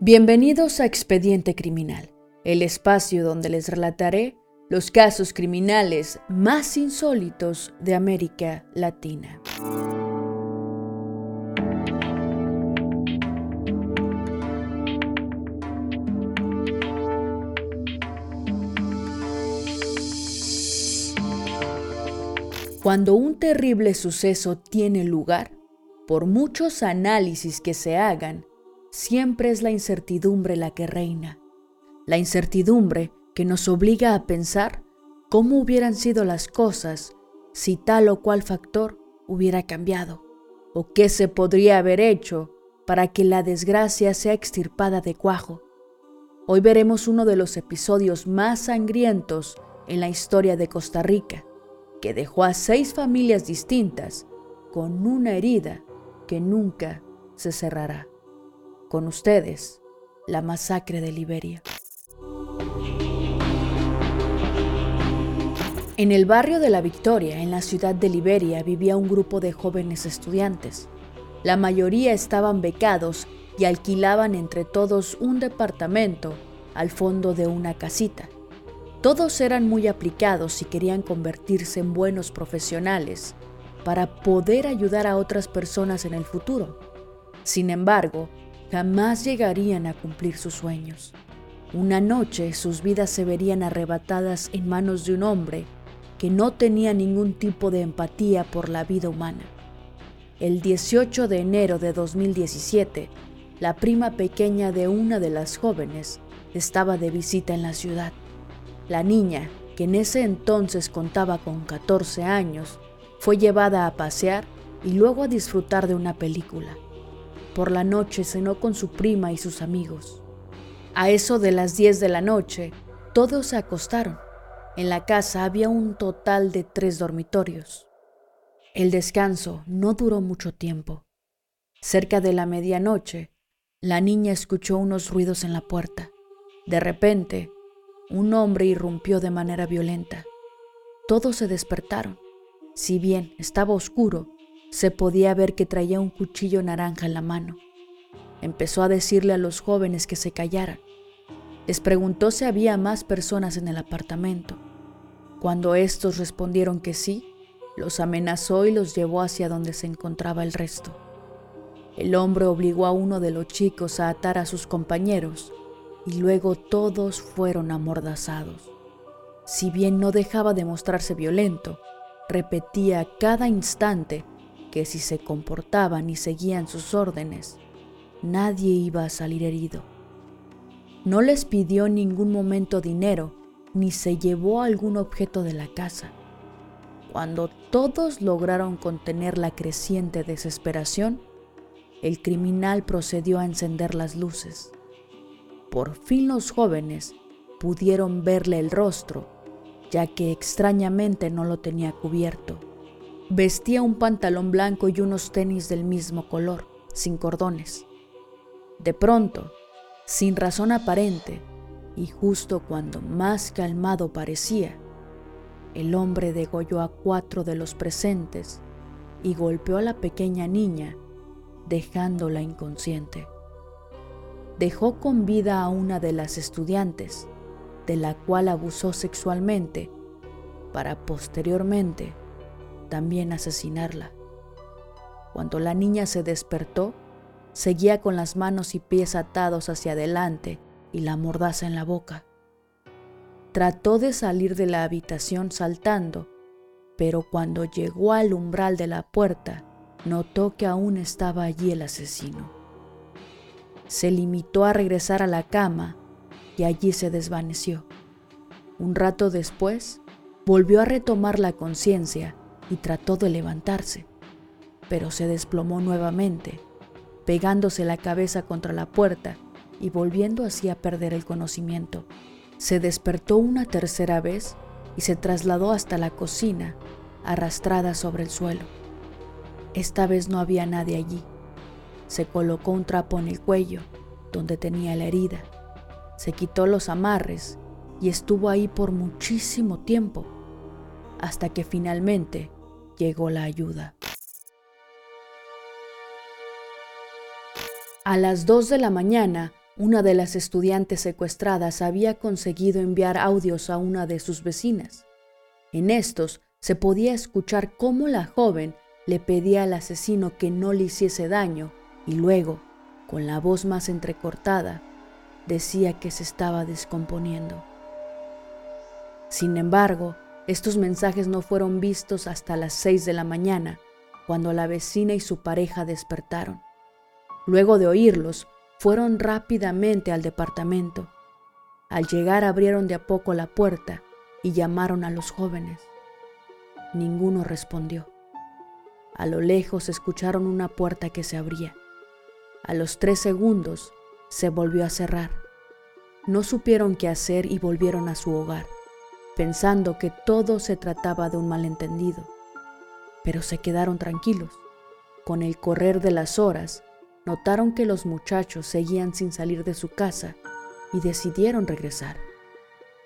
Bienvenidos a Expediente Criminal, el espacio donde les relataré los casos criminales más insólitos de América Latina. Cuando un terrible suceso tiene lugar, por muchos análisis que se hagan, siempre es la incertidumbre la que reina. La incertidumbre que nos obliga a pensar cómo hubieran sido las cosas si tal o cual factor hubiera cambiado, o qué se podría haber hecho para que la desgracia sea extirpada de cuajo. Hoy veremos uno de los episodios más sangrientos en la historia de Costa Rica, que dejó a seis familias distintas con una herida que nunca se cerrará. Con ustedes, la masacre de Liberia. En el barrio de La Victoria, en la ciudad de Liberia, vivía un grupo de jóvenes estudiantes. La mayoría estaban becados y alquilaban entre todos un departamento al fondo de una casita. Todos eran muy aplicados y querían convertirse en buenos profesionales para poder ayudar a otras personas en el futuro. Sin embargo, jamás llegarían a cumplir sus sueños. Una noche sus vidas se verían arrebatadas en manos de un hombre que no tenía ningún tipo de empatía por la vida humana. El 18 de enero de 2017, la prima pequeña de una de las jóvenes estaba de visita en la ciudad. La niña, que en ese entonces contaba con 14 años, fue llevada a pasear y luego a disfrutar de una película. Por la noche cenó con su prima y sus amigos. A eso de las 10 de la noche, todos se acostaron. En la casa había un total de tres dormitorios. El descanso no duró mucho tiempo. Cerca de la medianoche, la niña escuchó unos ruidos en la puerta. De repente, un hombre irrumpió de manera violenta. Todos se despertaron. Si bien estaba oscuro, se podía ver que traía un cuchillo naranja en la mano. Empezó a decirle a los jóvenes que se callaran. Les preguntó si había más personas en el apartamento. Cuando estos respondieron que sí, los amenazó y los llevó hacia donde se encontraba el resto. El hombre obligó a uno de los chicos a atar a sus compañeros y luego todos fueron amordazados. Si bien no dejaba de mostrarse violento, repetía cada instante que si se comportaban y seguían sus órdenes, nadie iba a salir herido. No les pidió en ningún momento dinero ni se llevó algún objeto de la casa. Cuando todos lograron contener la creciente desesperación, el criminal procedió a encender las luces. Por fin los jóvenes pudieron verle el rostro, ya que extrañamente no lo tenía cubierto. Vestía un pantalón blanco y unos tenis del mismo color, sin cordones. De pronto, sin razón aparente, y justo cuando más calmado parecía, el hombre degolló a cuatro de los presentes y golpeó a la pequeña niña, dejándola inconsciente dejó con vida a una de las estudiantes, de la cual abusó sexualmente, para posteriormente también asesinarla. Cuando la niña se despertó, seguía con las manos y pies atados hacia adelante y la mordaza en la boca. Trató de salir de la habitación saltando, pero cuando llegó al umbral de la puerta, notó que aún estaba allí el asesino se limitó a regresar a la cama y allí se desvaneció. Un rato después, volvió a retomar la conciencia y trató de levantarse, pero se desplomó nuevamente, pegándose la cabeza contra la puerta y volviendo así a perder el conocimiento. Se despertó una tercera vez y se trasladó hasta la cocina, arrastrada sobre el suelo. Esta vez no había nadie allí. Se colocó un trapo en el cuello, donde tenía la herida. Se quitó los amarres y estuvo ahí por muchísimo tiempo, hasta que finalmente llegó la ayuda. A las 2 de la mañana, Una de las estudiantes secuestradas había conseguido enviar audios a una de sus vecinas. En estos se podía escuchar cómo la joven le pedía al asesino que no le hiciese daño y luego, con la voz más entrecortada, decía que se estaba descomponiendo. Sin embargo, estos mensajes no fueron vistos hasta las seis de la mañana, cuando la vecina y su pareja despertaron. Luego de oírlos, fueron rápidamente al departamento. Al llegar abrieron de a poco la puerta y llamaron a los jóvenes. Ninguno respondió. A lo lejos escucharon una puerta que se abría. A los tres segundos se volvió a cerrar. No supieron qué hacer y volvieron a su hogar, pensando que todo se trataba de un malentendido. Pero se quedaron tranquilos. Con el correr de las horas, notaron que los muchachos seguían sin salir de su casa y decidieron regresar.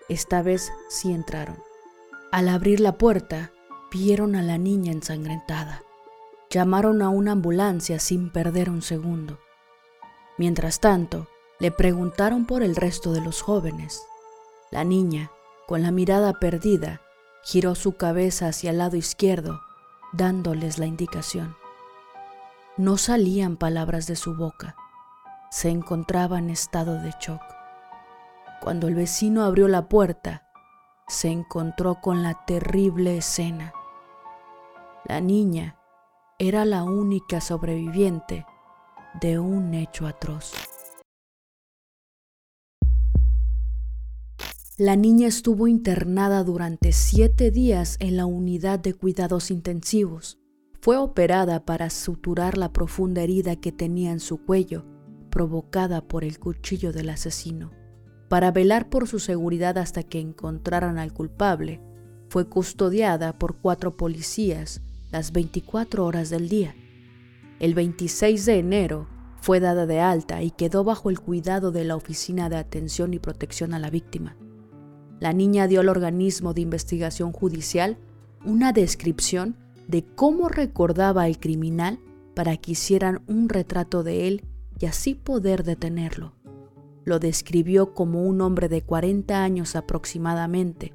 Esta vez sí entraron. Al abrir la puerta, vieron a la niña ensangrentada. Llamaron a una ambulancia sin perder un segundo. Mientras tanto, le preguntaron por el resto de los jóvenes. La niña, con la mirada perdida, giró su cabeza hacia el lado izquierdo, dándoles la indicación. No salían palabras de su boca. Se encontraba en estado de shock. Cuando el vecino abrió la puerta, se encontró con la terrible escena. La niña era la única sobreviviente de un hecho atroz. La niña estuvo internada durante siete días en la unidad de cuidados intensivos fue operada para suturar la profunda herida que tenía en su cuello, provocada por el cuchillo del asesino. Para velar por su seguridad hasta que encontraran al culpable, fue custodiada por cuatro policías las 24 horas del día. El 26 de enero fue dada de alta y quedó bajo el cuidado de la Oficina de Atención y Protección a la Víctima. La niña dio al organismo de investigación judicial una descripción de cómo recordaba al criminal para que hicieran un retrato de él y así poder detenerlo. Lo describió como un hombre de 40 años aproximadamente,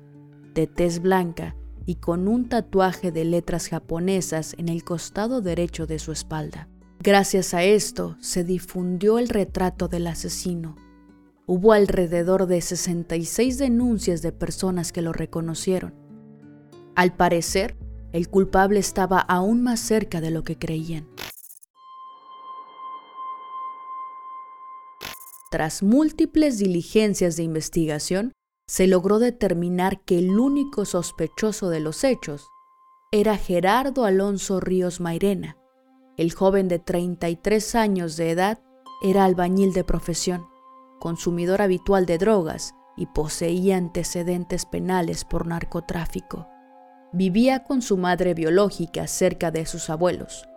de tez blanca y con un tatuaje de letras japonesas en el costado derecho de su espalda. Gracias a esto se difundió el retrato del asesino. Hubo alrededor de 66 denuncias de personas que lo reconocieron. Al parecer, el culpable estaba aún más cerca de lo que creían. Tras múltiples diligencias de investigación, se logró determinar que el único sospechoso de los hechos era Gerardo Alonso Ríos Mairena. El joven de 33 años de edad era albañil de profesión, consumidor habitual de drogas y poseía antecedentes penales por narcotráfico vivía con su madre biológica cerca de sus abuelos.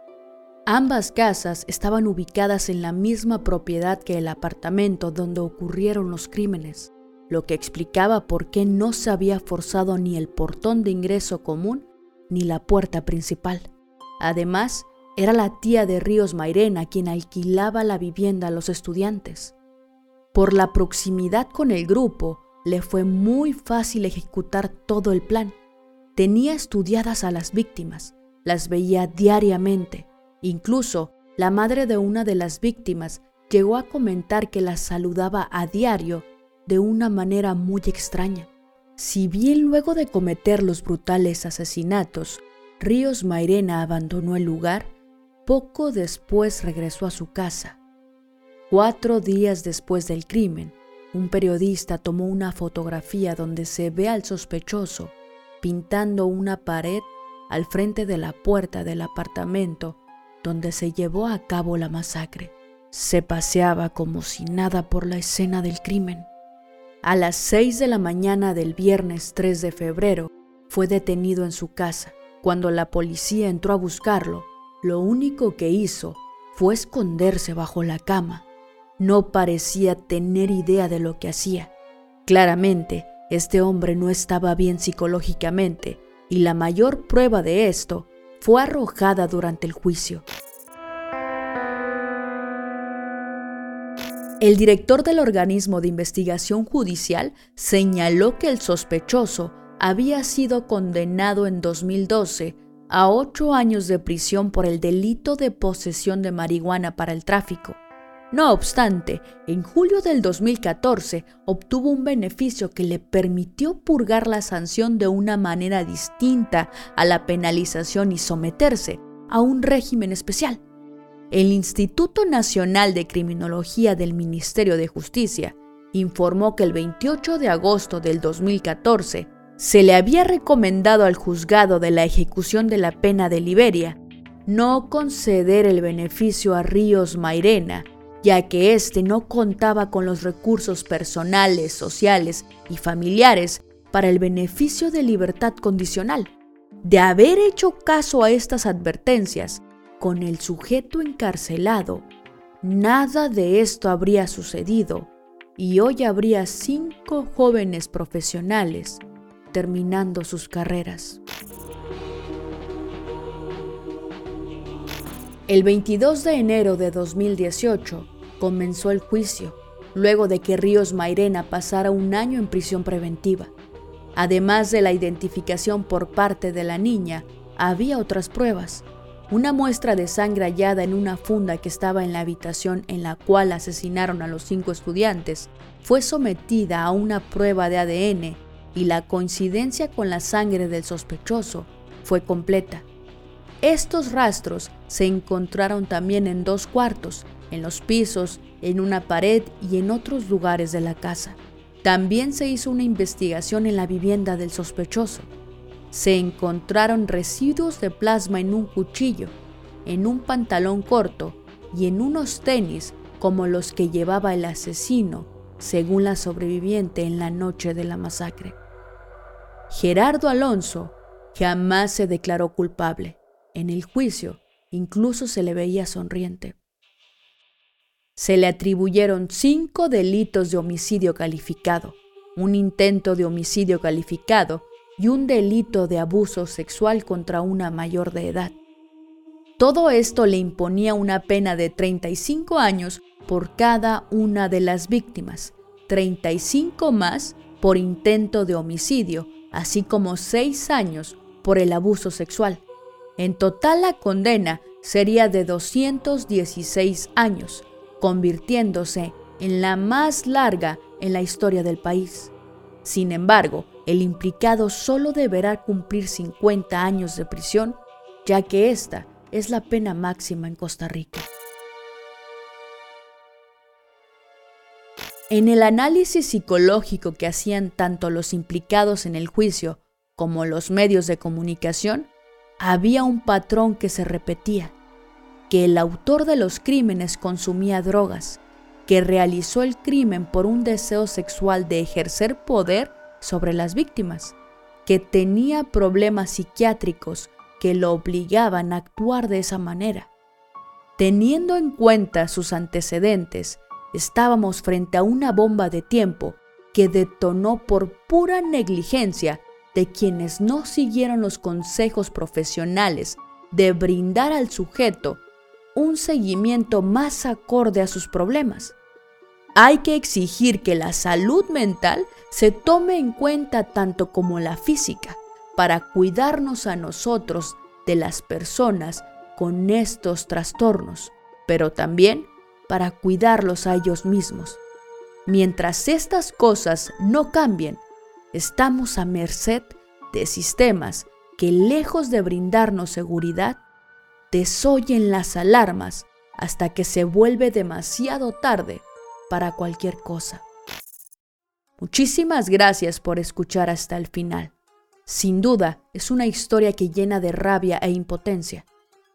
Ambas casas estaban ubicadas en la misma propiedad que el apartamento donde ocurrieron los crímenes, lo que explicaba por qué no se había forzado ni el portón de ingreso común ni la puerta principal. Además, era la tía de Ríos Mairena quien alquilaba la vivienda a los estudiantes. Por la proximidad con el grupo, le fue muy fácil ejecutar todo el plan Tenía estudiadas a las víctimas, las veía diariamente. Incluso la madre de una de las víctimas llegó a comentar que las saludaba a diario de una manera muy extraña. Si bien luego de cometer los brutales asesinatos, Ríos Mairena abandonó el lugar, poco después regresó a su casa. Cuatro días después del crimen, un periodista tomó una fotografía donde se ve al sospechoso pintando una pared al frente de la puerta del apartamento donde se llevó a cabo la masacre. Se paseaba como si nada por la escena del crimen. A las 6 de la mañana del viernes 3 de febrero fue detenido en su casa. Cuando la policía entró a buscarlo, lo único que hizo fue esconderse bajo la cama. No parecía tener idea de lo que hacía. Claramente, este hombre no estaba bien psicológicamente y la mayor prueba de esto fue arrojada durante el juicio. El director del organismo de investigación judicial señaló que el sospechoso había sido condenado en 2012 a ocho años de prisión por el delito de posesión de marihuana para el tráfico. No obstante, en julio del 2014 obtuvo un beneficio que le permitió purgar la sanción de una manera distinta a la penalización y someterse a un régimen especial. El Instituto Nacional de Criminología del Ministerio de Justicia informó que el 28 de agosto del 2014 se le había recomendado al juzgado de la ejecución de la pena de Liberia no conceder el beneficio a Ríos Mairena ya que éste no contaba con los recursos personales, sociales y familiares para el beneficio de libertad condicional. De haber hecho caso a estas advertencias, con el sujeto encarcelado, nada de esto habría sucedido y hoy habría cinco jóvenes profesionales terminando sus carreras. El 22 de enero de 2018, comenzó el juicio, luego de que Ríos Mairena pasara un año en prisión preventiva. Además de la identificación por parte de la niña, había otras pruebas. Una muestra de sangre hallada en una funda que estaba en la habitación en la cual asesinaron a los cinco estudiantes fue sometida a una prueba de ADN y la coincidencia con la sangre del sospechoso fue completa. Estos rastros se encontraron también en dos cuartos, en los pisos, en una pared y en otros lugares de la casa. También se hizo una investigación en la vivienda del sospechoso. Se encontraron residuos de plasma en un cuchillo, en un pantalón corto y en unos tenis como los que llevaba el asesino, según la sobreviviente en la noche de la masacre. Gerardo Alonso jamás se declaró culpable. En el juicio incluso se le veía sonriente. Se le atribuyeron cinco delitos de homicidio calificado, un intento de homicidio calificado y un delito de abuso sexual contra una mayor de edad. Todo esto le imponía una pena de 35 años por cada una de las víctimas, 35 más por intento de homicidio, así como 6 años por el abuso sexual. En total la condena sería de 216 años, convirtiéndose en la más larga en la historia del país. Sin embargo, el implicado solo deberá cumplir 50 años de prisión, ya que esta es la pena máxima en Costa Rica. En el análisis psicológico que hacían tanto los implicados en el juicio como los medios de comunicación, había un patrón que se repetía que el autor de los crímenes consumía drogas, que realizó el crimen por un deseo sexual de ejercer poder sobre las víctimas, que tenía problemas psiquiátricos que lo obligaban a actuar de esa manera. Teniendo en cuenta sus antecedentes, estábamos frente a una bomba de tiempo que detonó por pura negligencia de quienes no siguieron los consejos profesionales de brindar al sujeto un seguimiento más acorde a sus problemas. Hay que exigir que la salud mental se tome en cuenta tanto como la física para cuidarnos a nosotros de las personas con estos trastornos, pero también para cuidarlos a ellos mismos. Mientras estas cosas no cambien, estamos a merced de sistemas que lejos de brindarnos seguridad, desoyen las alarmas hasta que se vuelve demasiado tarde para cualquier cosa. Muchísimas gracias por escuchar hasta el final. Sin duda, es una historia que llena de rabia e impotencia.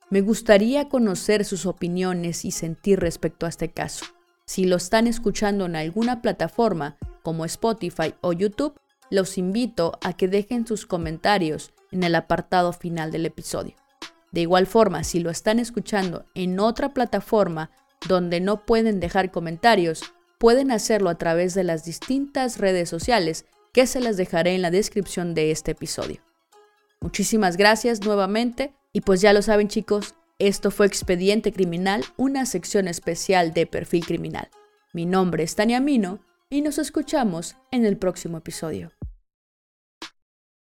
Me gustaría conocer sus opiniones y sentir respecto a este caso. Si lo están escuchando en alguna plataforma como Spotify o YouTube, los invito a que dejen sus comentarios en el apartado final del episodio. De igual forma, si lo están escuchando en otra plataforma donde no pueden dejar comentarios, pueden hacerlo a través de las distintas redes sociales que se las dejaré en la descripción de este episodio. Muchísimas gracias nuevamente y pues ya lo saben chicos, esto fue Expediente Criminal, una sección especial de Perfil Criminal. Mi nombre es Tania Mino y nos escuchamos en el próximo episodio.